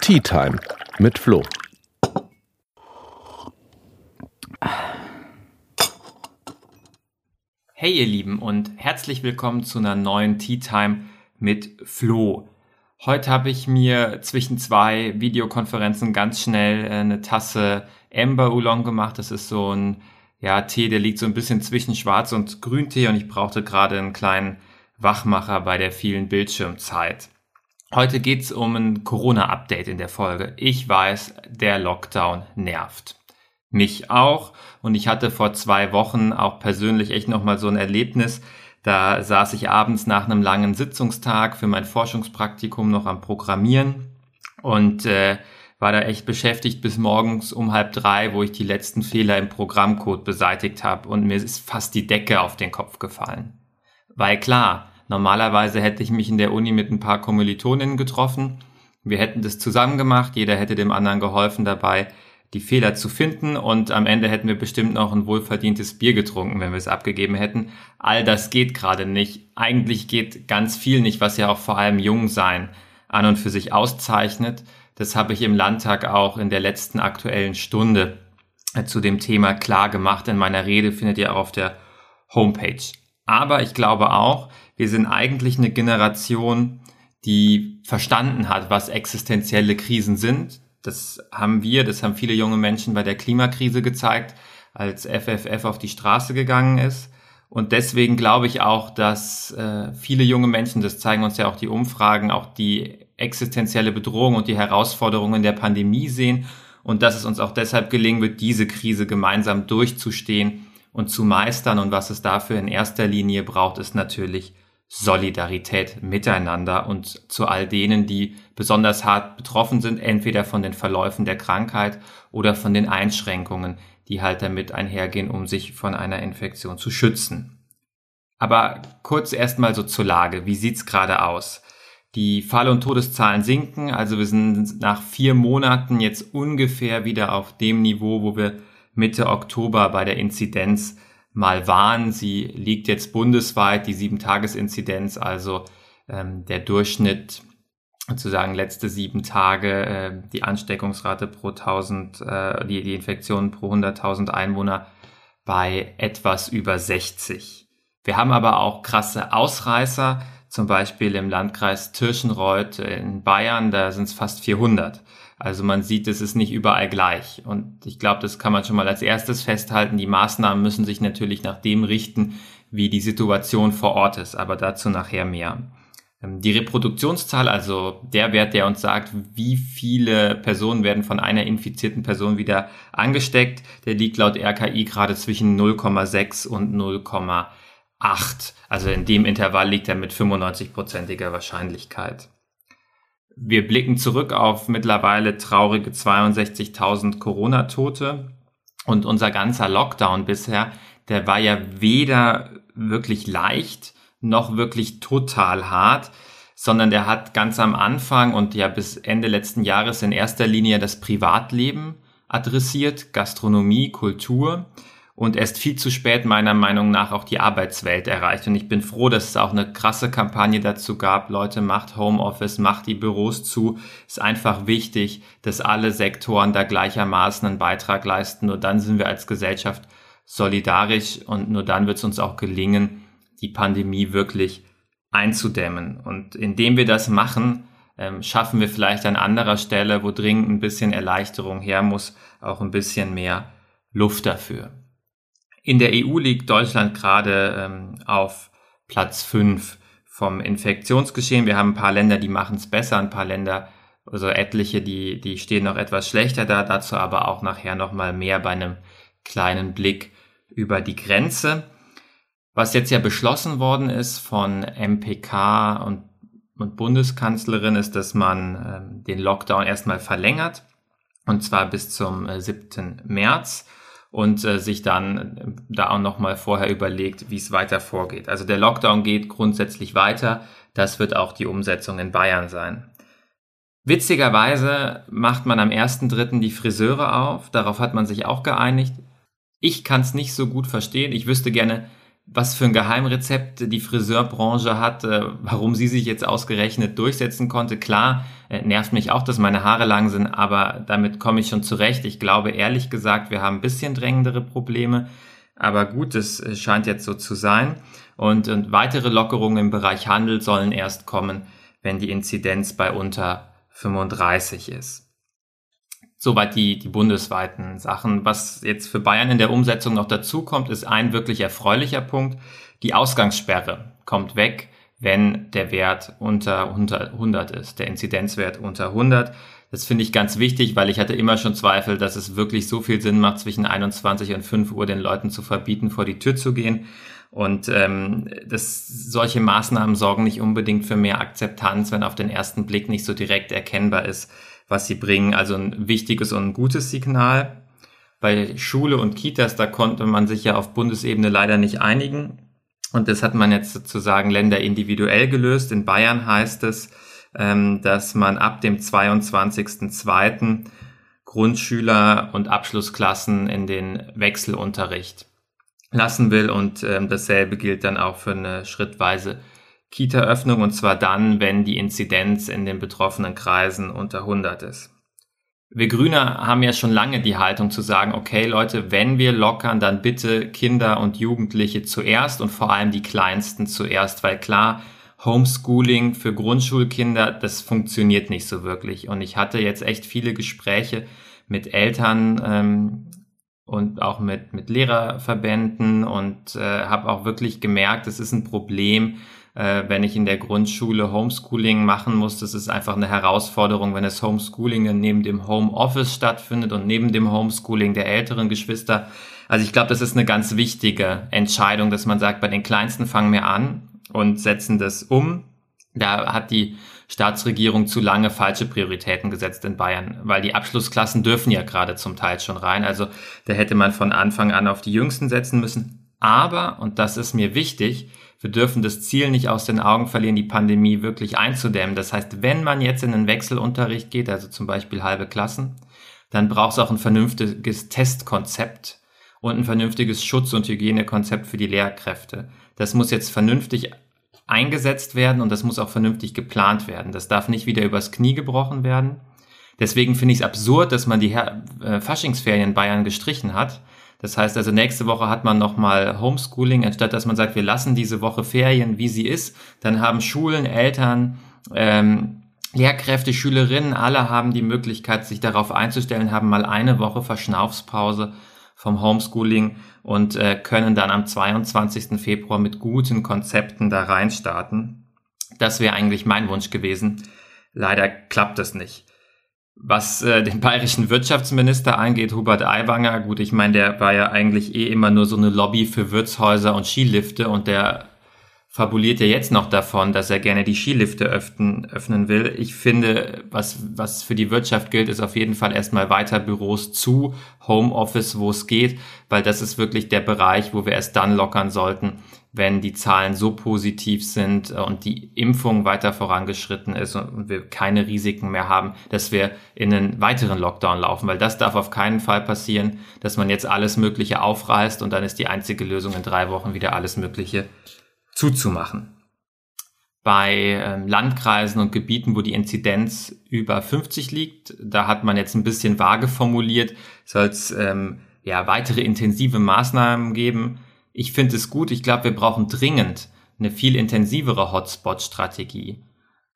Tea Time mit Flo. Hey ihr Lieben und herzlich willkommen zu einer neuen Tea Time mit Flo. Heute habe ich mir zwischen zwei Videokonferenzen ganz schnell äh, eine Tasse Amber Oolong gemacht. Das ist so ein ja, Tee, der liegt so ein bisschen zwischen Schwarz- und Grüntee und ich brauchte gerade einen kleinen Wachmacher bei der vielen Bildschirmzeit. Heute geht's um ein Corona-Update in der Folge. Ich weiß, der Lockdown nervt. Mich auch. Und ich hatte vor zwei Wochen auch persönlich echt nochmal so ein Erlebnis, da saß ich abends nach einem langen Sitzungstag für mein Forschungspraktikum noch am Programmieren und äh, war da echt beschäftigt bis morgens um halb drei, wo ich die letzten Fehler im Programmcode beseitigt habe und mir ist fast die Decke auf den Kopf gefallen. Weil klar, normalerweise hätte ich mich in der Uni mit ein paar Kommilitoninnen getroffen, wir hätten das zusammen gemacht, jeder hätte dem anderen geholfen dabei, die Fehler zu finden und am Ende hätten wir bestimmt noch ein wohlverdientes Bier getrunken, wenn wir es abgegeben hätten. All das geht gerade nicht. Eigentlich geht ganz viel nicht, was ja auch vor allem Jungsein an und für sich auszeichnet. Das habe ich im Landtag auch in der letzten aktuellen Stunde zu dem Thema klar gemacht. In meiner Rede findet ihr auch auf der Homepage. Aber ich glaube auch, wir sind eigentlich eine Generation, die verstanden hat, was existenzielle Krisen sind, das haben wir, das haben viele junge Menschen bei der Klimakrise gezeigt, als FFF auf die Straße gegangen ist. Und deswegen glaube ich auch, dass äh, viele junge Menschen, das zeigen uns ja auch die Umfragen, auch die existenzielle Bedrohung und die Herausforderungen der Pandemie sehen und dass es uns auch deshalb gelingen wird, diese Krise gemeinsam durchzustehen und zu meistern. Und was es dafür in erster Linie braucht, ist natürlich Solidarität miteinander und zu all denen, die besonders hart betroffen sind, entweder von den Verläufen der Krankheit oder von den Einschränkungen, die halt damit einhergehen, um sich von einer Infektion zu schützen. Aber kurz erstmal so zur Lage. Wie sieht's gerade aus? Die Fall- und Todeszahlen sinken, also wir sind nach vier Monaten jetzt ungefähr wieder auf dem Niveau, wo wir Mitte Oktober bei der Inzidenz mal waren. Sie liegt jetzt bundesweit, die Sieben-Tages-Inzidenz, also ähm, der Durchschnitt sozusagen letzte sieben Tage, äh, die Ansteckungsrate pro 1000, äh, die, die Infektionen pro 100.000 Einwohner bei etwas über 60. Wir haben aber auch krasse Ausreißer, zum Beispiel im Landkreis Tirschenreuth in Bayern, da sind es fast 400. Also man sieht, es ist nicht überall gleich. Und ich glaube, das kann man schon mal als erstes festhalten. Die Maßnahmen müssen sich natürlich nach dem richten, wie die Situation vor Ort ist. Aber dazu nachher mehr. Ähm, die Reproduktionszahl, also der Wert, der uns sagt, wie viele Personen werden von einer infizierten Person wieder angesteckt, der liegt laut RKI gerade zwischen 0,6 und 0,8. Also in dem Intervall liegt er mit 95-prozentiger Wahrscheinlichkeit. Wir blicken zurück auf mittlerweile traurige 62.000 Corona-Tote. Und unser ganzer Lockdown bisher, der war ja weder wirklich leicht noch wirklich total hart, sondern der hat ganz am Anfang und ja bis Ende letzten Jahres in erster Linie das Privatleben adressiert, Gastronomie, Kultur und erst viel zu spät meiner Meinung nach auch die Arbeitswelt erreicht. Und ich bin froh, dass es auch eine krasse Kampagne dazu gab. Leute, macht Homeoffice, macht die Büros zu. Ist einfach wichtig, dass alle Sektoren da gleichermaßen einen Beitrag leisten. Nur dann sind wir als Gesellschaft solidarisch und nur dann wird es uns auch gelingen, die Pandemie wirklich einzudämmen. Und indem wir das machen, ähm, schaffen wir vielleicht an anderer Stelle, wo dringend ein bisschen Erleichterung her muss, auch ein bisschen mehr Luft dafür. In der EU liegt Deutschland gerade ähm, auf Platz 5 vom Infektionsgeschehen. Wir haben ein paar Länder, die machen es besser, ein paar Länder, also etliche, die, die stehen noch etwas schlechter da. Dazu aber auch nachher nochmal mehr bei einem kleinen Blick über die Grenze. Was jetzt ja beschlossen worden ist von MPK und, und Bundeskanzlerin, ist, dass man ähm, den Lockdown erstmal verlängert. Und zwar bis zum äh, 7. März und äh, sich dann äh, da auch nochmal vorher überlegt, wie es weiter vorgeht. Also der Lockdown geht grundsätzlich weiter. Das wird auch die Umsetzung in Bayern sein. Witzigerweise macht man am 1.3. die Friseure auf. Darauf hat man sich auch geeinigt. Ich kann es nicht so gut verstehen. Ich wüsste gerne, was für ein Geheimrezept die Friseurbranche hat, äh, warum sie sich jetzt ausgerechnet durchsetzen konnte. Klar, äh, nervt mich auch, dass meine Haare lang sind, aber damit komme ich schon zurecht. Ich glaube ehrlich gesagt, wir haben ein bisschen drängendere Probleme. Aber gut, es äh, scheint jetzt so zu sein. Und, und weitere Lockerungen im Bereich Handel sollen erst kommen, wenn die Inzidenz bei unter 35 ist. Soweit die, die bundesweiten Sachen. Was jetzt für Bayern in der Umsetzung noch dazu kommt, ist ein wirklich erfreulicher Punkt. Die Ausgangssperre kommt weg, wenn der Wert unter 100 ist, der Inzidenzwert unter 100. Das finde ich ganz wichtig, weil ich hatte immer schon Zweifel, dass es wirklich so viel Sinn macht, zwischen 21 und 5 Uhr den Leuten zu verbieten, vor die Tür zu gehen. Und ähm, das, solche Maßnahmen sorgen nicht unbedingt für mehr Akzeptanz, wenn auf den ersten Blick nicht so direkt erkennbar ist, was sie bringen. Also ein wichtiges und ein gutes Signal. Bei Schule und Kitas, da konnte man sich ja auf Bundesebene leider nicht einigen. Und das hat man jetzt sozusagen Länder individuell gelöst. In Bayern heißt es, ähm, dass man ab dem 22.02. Grundschüler und Abschlussklassen in den Wechselunterricht lassen will. Und ähm, dasselbe gilt dann auch für eine schrittweise Kita-Öffnung und zwar dann, wenn die Inzidenz in den betroffenen Kreisen unter 100 ist. Wir Grüne haben ja schon lange die Haltung zu sagen, okay Leute, wenn wir lockern, dann bitte Kinder und Jugendliche zuerst und vor allem die Kleinsten zuerst, weil klar, Homeschooling für Grundschulkinder, das funktioniert nicht so wirklich. Und ich hatte jetzt echt viele Gespräche mit Eltern ähm, und auch mit, mit Lehrerverbänden und äh, habe auch wirklich gemerkt, es ist ein Problem, äh, wenn ich in der Grundschule Homeschooling machen muss. Das ist einfach eine Herausforderung, wenn das Homeschooling neben dem Homeoffice stattfindet und neben dem Homeschooling der älteren Geschwister. Also ich glaube, das ist eine ganz wichtige Entscheidung, dass man sagt, bei den Kleinsten fangen wir an und setzen das um. Da hat die Staatsregierung zu lange falsche Prioritäten gesetzt in Bayern, weil die Abschlussklassen dürfen ja gerade zum Teil schon rein. Also da hätte man von Anfang an auf die Jüngsten setzen müssen. Aber, und das ist mir wichtig, wir dürfen das Ziel nicht aus den Augen verlieren, die Pandemie wirklich einzudämmen. Das heißt, wenn man jetzt in den Wechselunterricht geht, also zum Beispiel halbe Klassen, dann braucht es auch ein vernünftiges Testkonzept und ein vernünftiges Schutz- und Hygienekonzept für die Lehrkräfte. Das muss jetzt vernünftig eingesetzt werden und das muss auch vernünftig geplant werden. Das darf nicht wieder übers Knie gebrochen werden. Deswegen finde ich es absurd, dass man die äh, Faschingsferien in Bayern gestrichen hat. Das heißt also, nächste Woche hat man nochmal Homeschooling, anstatt dass man sagt, wir lassen diese Woche Ferien, wie sie ist. Dann haben Schulen, Eltern, ähm, Lehrkräfte, Schülerinnen, alle haben die Möglichkeit, sich darauf einzustellen, haben mal eine Woche Verschnaufspause vom Homeschooling und äh, können dann am 22. Februar mit guten Konzepten da reinstarten. Das wäre eigentlich mein Wunsch gewesen. Leider klappt das nicht. Was äh, den bayerischen Wirtschaftsminister angeht, Hubert Aiwanger, gut, ich meine, der war ja eigentlich eh immer nur so eine Lobby für Wirtshäuser und Skilifte und der fabuliert ja jetzt noch davon, dass er gerne die Skilifte öffnen, öffnen will. Ich finde, was, was für die Wirtschaft gilt, ist auf jeden Fall erstmal weiter Büros zu, Homeoffice, wo es geht, weil das ist wirklich der Bereich, wo wir erst dann lockern sollten, wenn die Zahlen so positiv sind und die Impfung weiter vorangeschritten ist und wir keine Risiken mehr haben, dass wir in einen weiteren Lockdown laufen, weil das darf auf keinen Fall passieren, dass man jetzt alles Mögliche aufreißt und dann ist die einzige Lösung in drei Wochen wieder alles Mögliche zuzumachen. Bei ähm, Landkreisen und Gebieten, wo die Inzidenz über 50 liegt, da hat man jetzt ein bisschen vage formuliert, soll es ähm, ja, weitere intensive Maßnahmen geben. Ich finde es gut. Ich glaube, wir brauchen dringend eine viel intensivere Hotspot-Strategie,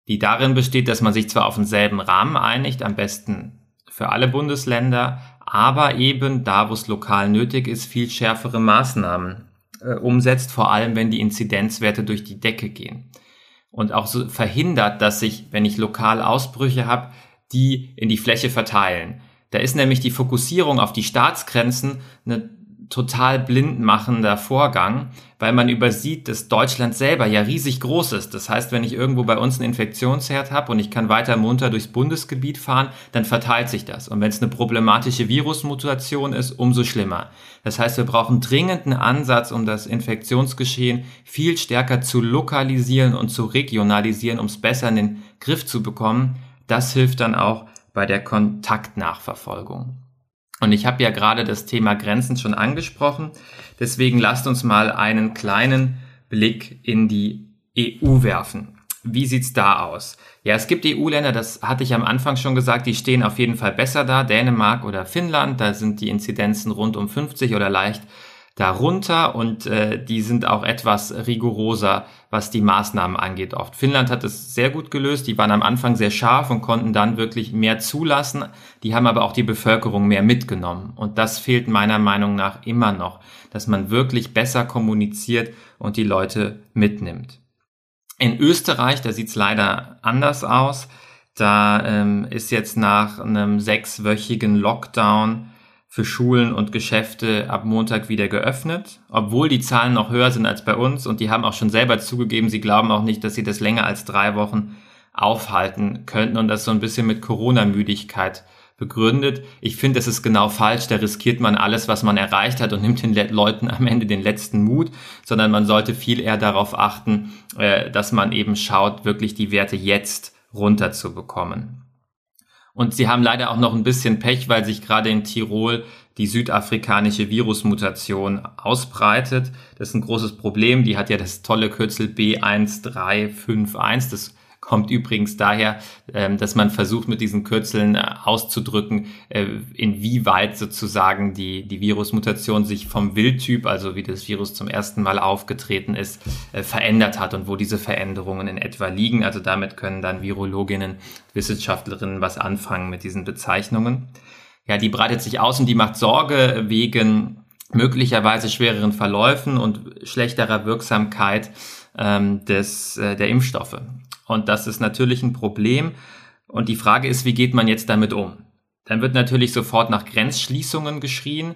die darin besteht, dass man sich zwar auf denselben Rahmen einigt, am besten für alle Bundesländer, aber eben da, wo es lokal nötig ist, viel schärfere Maßnahmen äh, umsetzt, vor allem wenn die Inzidenzwerte durch die Decke gehen. Und auch so verhindert, dass sich, wenn ich lokal Ausbrüche habe, die in die Fläche verteilen. Da ist nämlich die Fokussierung auf die Staatsgrenzen eine total blind machender Vorgang, weil man übersieht, dass Deutschland selber ja riesig groß ist. Das heißt, wenn ich irgendwo bei uns einen Infektionsherd habe und ich kann weiter munter durchs Bundesgebiet fahren, dann verteilt sich das. Und wenn es eine problematische Virusmutation ist, umso schlimmer. Das heißt, wir brauchen dringend einen Ansatz, um das Infektionsgeschehen viel stärker zu lokalisieren und zu regionalisieren, um es besser in den Griff zu bekommen. Das hilft dann auch bei der Kontaktnachverfolgung. Und ich habe ja gerade das Thema Grenzen schon angesprochen. Deswegen lasst uns mal einen kleinen Blick in die EU werfen. Wie sieht's da aus? Ja, es gibt EU-Länder, das hatte ich am Anfang schon gesagt, die stehen auf jeden Fall besser da. Dänemark oder Finnland, da sind die Inzidenzen rund um 50 oder leicht darunter und äh, die sind auch etwas rigoroser, was die Maßnahmen angeht oft. Finnland hat es sehr gut gelöst, die waren am Anfang sehr scharf und konnten dann wirklich mehr zulassen, die haben aber auch die Bevölkerung mehr mitgenommen und das fehlt meiner Meinung nach immer noch, dass man wirklich besser kommuniziert und die Leute mitnimmt. In Österreich, da sieht's leider anders aus, da ähm, ist jetzt nach einem sechswöchigen Lockdown für Schulen und Geschäfte ab Montag wieder geöffnet, obwohl die Zahlen noch höher sind als bei uns und die haben auch schon selber zugegeben, sie glauben auch nicht, dass sie das länger als drei Wochen aufhalten könnten und das so ein bisschen mit Corona-Müdigkeit begründet. Ich finde, das ist genau falsch. Da riskiert man alles, was man erreicht hat und nimmt den Leuten am Ende den letzten Mut, sondern man sollte viel eher darauf achten, äh, dass man eben schaut, wirklich die Werte jetzt runterzubekommen. Und sie haben leider auch noch ein bisschen Pech, weil sich gerade in Tirol die südafrikanische Virusmutation ausbreitet. Das ist ein großes Problem. Die hat ja das tolle Kürzel B1351. Das kommt übrigens daher, ähm, dass man versucht, mit diesen Kürzeln äh, auszudrücken, äh, inwieweit sozusagen die, die Virusmutation sich vom Wildtyp, also wie das Virus zum ersten Mal aufgetreten ist, äh, verändert hat und wo diese Veränderungen in etwa liegen. Also damit können dann Virologinnen, Wissenschaftlerinnen was anfangen mit diesen Bezeichnungen. Ja, die breitet sich aus und die macht Sorge wegen möglicherweise schwereren Verläufen und schlechterer Wirksamkeit ähm, des, äh, der Impfstoffe. Und das ist natürlich ein Problem. Und die Frage ist, wie geht man jetzt damit um? Dann wird natürlich sofort nach Grenzschließungen geschrien.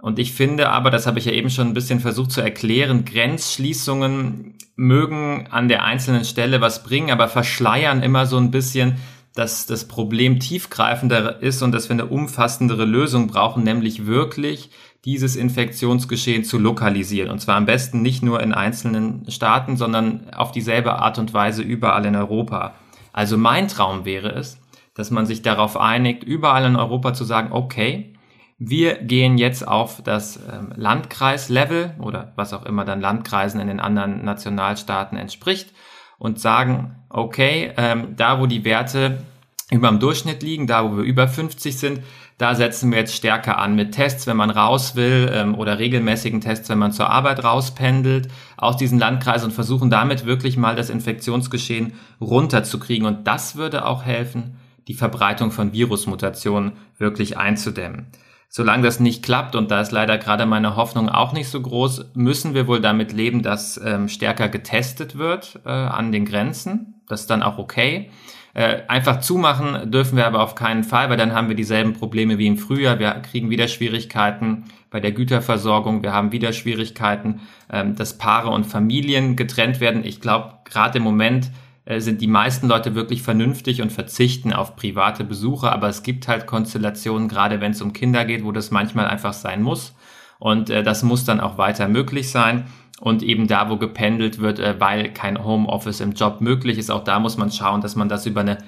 Und ich finde aber, das habe ich ja eben schon ein bisschen versucht zu erklären, Grenzschließungen mögen an der einzelnen Stelle was bringen, aber verschleiern immer so ein bisschen, dass das Problem tiefgreifender ist und dass wir eine umfassendere Lösung brauchen, nämlich wirklich dieses Infektionsgeschehen zu lokalisieren. Und zwar am besten nicht nur in einzelnen Staaten, sondern auf dieselbe Art und Weise überall in Europa. Also mein Traum wäre es, dass man sich darauf einigt, überall in Europa zu sagen, okay, wir gehen jetzt auf das ähm, Landkreislevel oder was auch immer dann Landkreisen in den anderen Nationalstaaten entspricht und sagen, okay, ähm, da wo die Werte über dem Durchschnitt liegen, da wo wir über 50 sind, da setzen wir jetzt stärker an mit Tests, wenn man raus will ähm, oder regelmäßigen Tests, wenn man zur Arbeit rauspendelt aus diesen Landkreisen und versuchen damit wirklich mal das Infektionsgeschehen runterzukriegen. Und das würde auch helfen, die Verbreitung von Virusmutationen wirklich einzudämmen. Solange das nicht klappt, und da ist leider gerade meine Hoffnung auch nicht so groß, müssen wir wohl damit leben, dass ähm, stärker getestet wird äh, an den Grenzen. Das ist dann auch okay. Äh, einfach zumachen dürfen wir aber auf keinen Fall, weil dann haben wir dieselben Probleme wie im Frühjahr. Wir kriegen wieder Schwierigkeiten bei der Güterversorgung. Wir haben wieder Schwierigkeiten, ähm, dass Paare und Familien getrennt werden. Ich glaube, gerade im Moment sind die meisten Leute wirklich vernünftig und verzichten auf private Besuche. Aber es gibt halt Konstellationen, gerade wenn es um Kinder geht, wo das manchmal einfach sein muss. Und äh, das muss dann auch weiter möglich sein und eben da, wo gependelt wird, äh, weil kein Homeoffice im Job möglich ist, auch da muss man schauen, dass man das über eine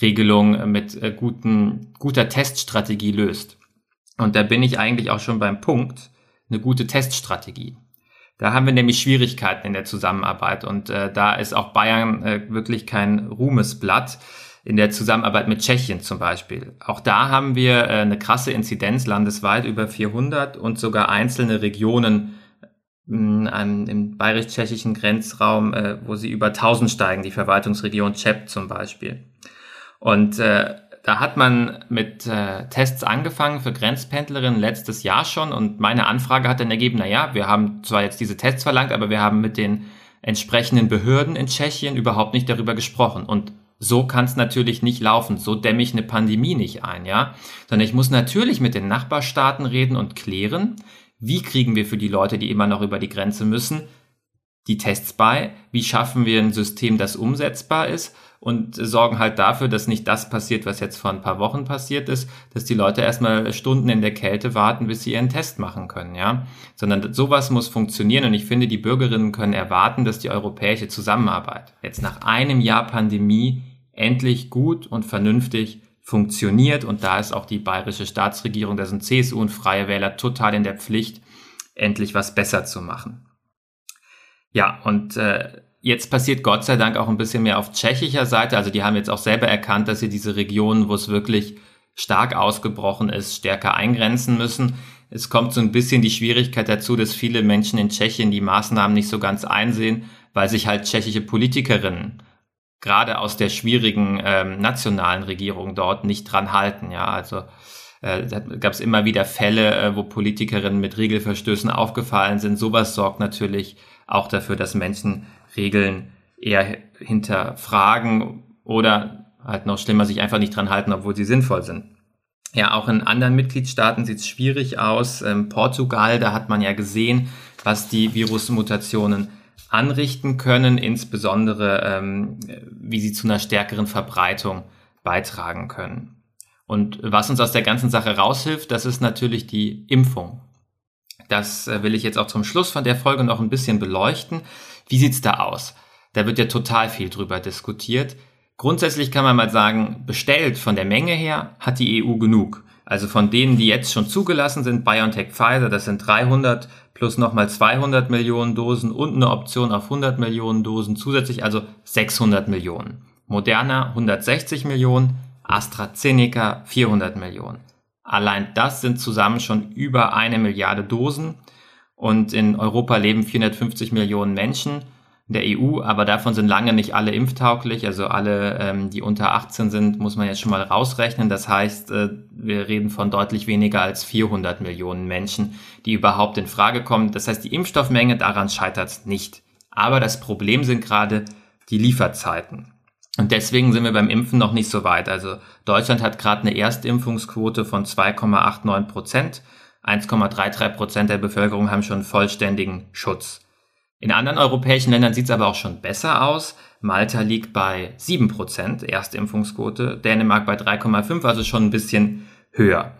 Regelung mit äh, guten, guter Teststrategie löst. Und da bin ich eigentlich auch schon beim Punkt, eine gute Teststrategie. Da haben wir nämlich Schwierigkeiten in der Zusammenarbeit und äh, da ist auch Bayern äh, wirklich kein Ruhmesblatt in der Zusammenarbeit mit Tschechien zum Beispiel. Auch da haben wir äh, eine krasse Inzidenz landesweit über 400 und sogar einzelne Regionen an, im bayerisch-tschechischen Grenzraum, äh, wo sie über 1000 steigen, die Verwaltungsregion Cheb zum Beispiel. Und äh, da hat man mit äh, Tests angefangen für Grenzpendlerinnen letztes Jahr schon und meine Anfrage hat dann ergeben, na ja, wir haben zwar jetzt diese Tests verlangt, aber wir haben mit den entsprechenden Behörden in Tschechien überhaupt nicht darüber gesprochen. Und so kann es natürlich nicht laufen. So dämme ich eine Pandemie nicht ein, ja. Sondern ich muss natürlich mit den Nachbarstaaten reden und klären, wie kriegen wir für die Leute, die immer noch über die Grenze müssen, die Tests bei? Wie schaffen wir ein System, das umsetzbar ist? Und sorgen halt dafür, dass nicht das passiert, was jetzt vor ein paar Wochen passiert ist, dass die Leute erstmal Stunden in der Kälte warten, bis sie ihren Test machen können, ja. Sondern sowas muss funktionieren und ich finde, die Bürgerinnen können erwarten, dass die europäische Zusammenarbeit jetzt nach einem Jahr Pandemie endlich gut und vernünftig funktioniert. Und da ist auch die bayerische Staatsregierung, da sind CSU und Freie Wähler total in der Pflicht, endlich was besser zu machen. Ja, und äh, jetzt passiert Gott sei Dank auch ein bisschen mehr auf tschechischer Seite. Also die haben jetzt auch selber erkannt, dass sie diese Regionen, wo es wirklich stark ausgebrochen ist, stärker eingrenzen müssen. Es kommt so ein bisschen die Schwierigkeit dazu, dass viele Menschen in Tschechien die Maßnahmen nicht so ganz einsehen, weil sich halt tschechische Politikerinnen gerade aus der schwierigen ähm, nationalen Regierung dort nicht dran halten. Ja, also äh, gab es immer wieder Fälle, äh, wo Politikerinnen mit Regelverstößen aufgefallen sind. Sowas sorgt natürlich auch dafür, dass Menschen Regeln eher hinterfragen oder halt noch schlimmer sich einfach nicht dran halten, obwohl sie sinnvoll sind. Ja, auch in anderen Mitgliedstaaten sieht es schwierig aus. Ähm, Portugal, da hat man ja gesehen, was die Virusmutationen anrichten können, insbesondere ähm, wie sie zu einer stärkeren Verbreitung beitragen können. Und was uns aus der ganzen Sache raushilft, das ist natürlich die Impfung. Das äh, will ich jetzt auch zum Schluss von der Folge noch ein bisschen beleuchten. Wie sieht's da aus? Da wird ja total viel drüber diskutiert. Grundsätzlich kann man mal sagen, bestellt von der Menge her hat die EU genug. Also von denen, die jetzt schon zugelassen sind, BioNTech Pfizer, das sind 300 plus nochmal 200 Millionen Dosen und eine Option auf 100 Millionen Dosen zusätzlich, also 600 Millionen. Moderna 160 Millionen, AstraZeneca 400 Millionen. Allein das sind zusammen schon über eine Milliarde Dosen und in Europa leben 450 Millionen Menschen in der EU, aber davon sind lange nicht alle impftauglich. Also alle, ähm, die unter 18 sind, muss man jetzt schon mal rausrechnen. Das heißt, äh, wir reden von deutlich weniger als 400 Millionen Menschen, die überhaupt in Frage kommen. Das heißt, die Impfstoffmenge, daran scheitert nicht. Aber das Problem sind gerade die Lieferzeiten. Und deswegen sind wir beim Impfen noch nicht so weit. Also Deutschland hat gerade eine Erstimpfungsquote von 2,89 Prozent. 1,33 Prozent der Bevölkerung haben schon vollständigen Schutz. In anderen europäischen Ländern sieht es aber auch schon besser aus. Malta liegt bei 7% Erstimpfungsquote, Dänemark bei 3,5, also schon ein bisschen höher.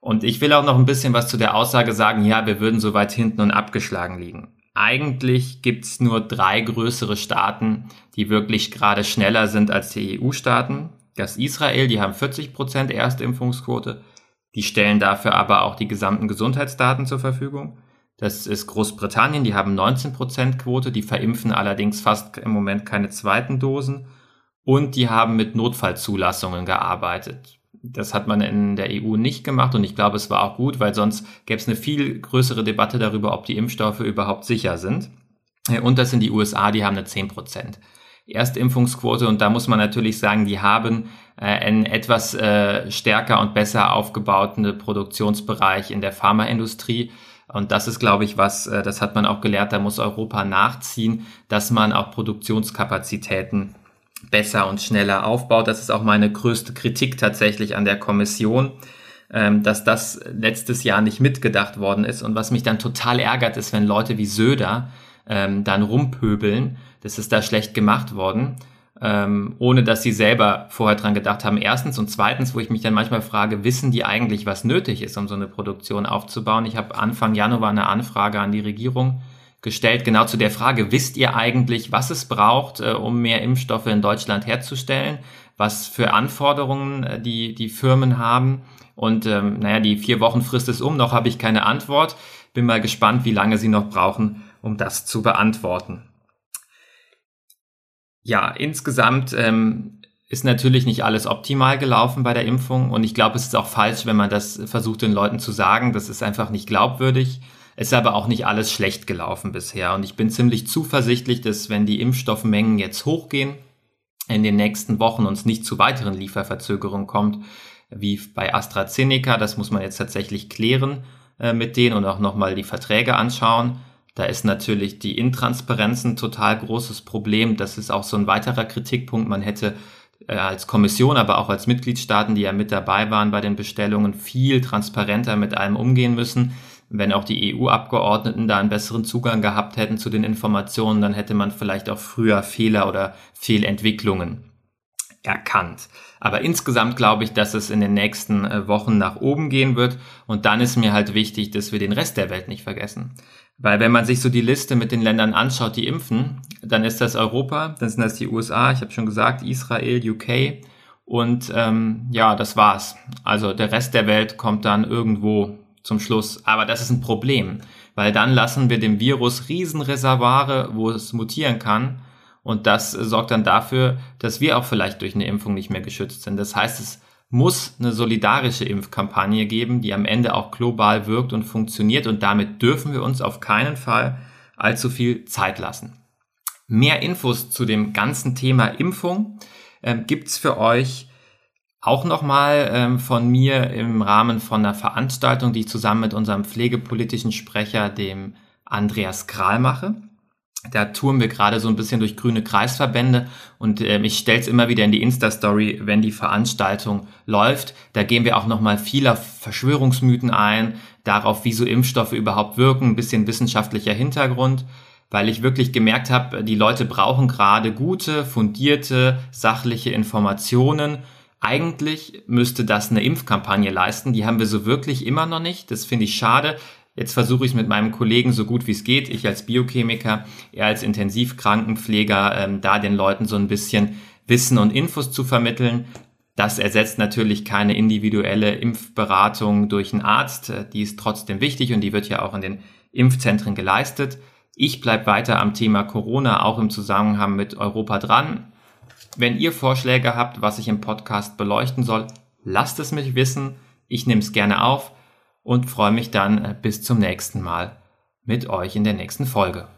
Und ich will auch noch ein bisschen was zu der Aussage sagen, ja, wir würden so weit hinten und abgeschlagen liegen. Eigentlich gibt's nur drei größere Staaten, die wirklich gerade schneller sind als die EU-Staaten. Das Israel, die haben 40% Erstimpfungsquote. Die stellen dafür aber auch die gesamten Gesundheitsdaten zur Verfügung. Das ist Großbritannien, die haben 19% Quote, die verimpfen allerdings fast im Moment keine zweiten Dosen und die haben mit Notfallzulassungen gearbeitet. Das hat man in der EU nicht gemacht und ich glaube, es war auch gut, weil sonst gäbe es eine viel größere Debatte darüber, ob die Impfstoffe überhaupt sicher sind. Und das sind die USA, die haben eine 10% Erstimpfungsquote und da muss man natürlich sagen, die haben äh, einen etwas äh, stärker und besser aufgebauten Produktionsbereich in der Pharmaindustrie und das ist, glaube ich, was, äh, das hat man auch gelehrt, da muss Europa nachziehen, dass man auch Produktionskapazitäten besser und schneller aufbaut. Das ist auch meine größte Kritik tatsächlich an der Kommission, ähm, dass das letztes Jahr nicht mitgedacht worden ist. Und was mich dann total ärgert, ist, wenn Leute wie Söder ähm, dann rumpöbeln, das ist da schlecht gemacht worden ähm, ohne dass sie selber vorher dran gedacht haben. Erstens und zweitens, wo ich mich dann manchmal frage, wissen die eigentlich, was nötig ist, um so eine Produktion aufzubauen? Ich habe Anfang Januar eine Anfrage an die Regierung gestellt, genau zu der Frage, wisst ihr eigentlich, was es braucht, äh, um mehr Impfstoffe in Deutschland herzustellen? Was für Anforderungen äh, die, die Firmen haben? Und ähm, naja, die vier Wochen Frist ist um, noch habe ich keine Antwort. Bin mal gespannt, wie lange sie noch brauchen, um das zu beantworten ja, insgesamt ähm, ist natürlich nicht alles optimal gelaufen bei der Impfung und ich glaube, es ist auch falsch, wenn man das versucht den Leuten zu sagen. Das ist einfach nicht glaubwürdig. Es ist aber auch nicht alles schlecht gelaufen bisher und ich bin ziemlich zuversichtlich, dass wenn die Impfstoffmengen jetzt hochgehen, in den nächsten Wochen uns nicht zu weiteren Lieferverzögerungen kommt, wie bei AstraZeneca. Das muss man jetzt tatsächlich klären äh, mit denen und auch nochmal die Verträge anschauen. Da ist natürlich die Intransparenz ein total großes Problem. Das ist auch so ein weiterer Kritikpunkt. Man hätte äh, als Kommission, aber auch als Mitgliedstaaten, die ja mit dabei waren bei den Bestellungen, viel transparenter mit allem umgehen müssen. Wenn auch die EU-Abgeordneten da einen besseren Zugang gehabt hätten zu den Informationen, dann hätte man vielleicht auch früher Fehler oder Fehlentwicklungen erkannt. Aber insgesamt glaube ich, dass es in den nächsten äh, Wochen nach oben gehen wird. Und dann ist mir halt wichtig, dass wir den Rest der Welt nicht vergessen. Weil wenn man sich so die Liste mit den Ländern anschaut, die impfen, dann ist das Europa, dann sind das die USA, ich habe schon gesagt, Israel, UK Und ähm, ja, das war's. Also der Rest der Welt kommt dann irgendwo zum Schluss. Aber das ist ein Problem, weil dann lassen wir dem Virus Riesenreservare, wo es mutieren kann. Und das sorgt dann dafür, dass wir auch vielleicht durch eine Impfung nicht mehr geschützt sind. Das heißt, es muss eine solidarische Impfkampagne geben, die am Ende auch global wirkt und funktioniert. Und damit dürfen wir uns auf keinen Fall allzu viel Zeit lassen. Mehr Infos zu dem ganzen Thema Impfung ähm, gibt's für euch auch nochmal ähm, von mir im Rahmen von einer Veranstaltung, die ich zusammen mit unserem pflegepolitischen Sprecher, dem Andreas Kral, mache. Da touren wir gerade so ein bisschen durch grüne Kreisverbände und ähm, ich stelle es immer wieder in die Insta-Story, wenn die Veranstaltung läuft. Da gehen wir auch nochmal vieler Verschwörungsmythen ein, darauf, wie so Impfstoffe überhaupt wirken, ein bisschen wissenschaftlicher Hintergrund weil ich wirklich gemerkt habe, die Leute brauchen gerade gute, fundierte, sachliche Informationen. Eigentlich müsste das eine Impfkampagne leisten. Die haben wir so wirklich immer noch nicht. Das finde ich schade. Jetzt versuche ich es mit meinem Kollegen so gut wie es geht, ich als Biochemiker, er als Intensivkrankenpfleger, ähm, da den Leuten so ein bisschen Wissen und Infos zu vermitteln. Das ersetzt natürlich keine individuelle Impfberatung durch einen Arzt. Die ist trotzdem wichtig und die wird ja auch in den Impfzentren geleistet. Ich bleibe weiter am Thema Corona, auch im Zusammenhang mit Europa dran. Wenn ihr Vorschläge habt, was ich im Podcast beleuchten soll, lasst es mich wissen. Ich nehme es gerne auf und freue mich dann äh, bis zum nächsten Mal mit euch in der nächsten Folge.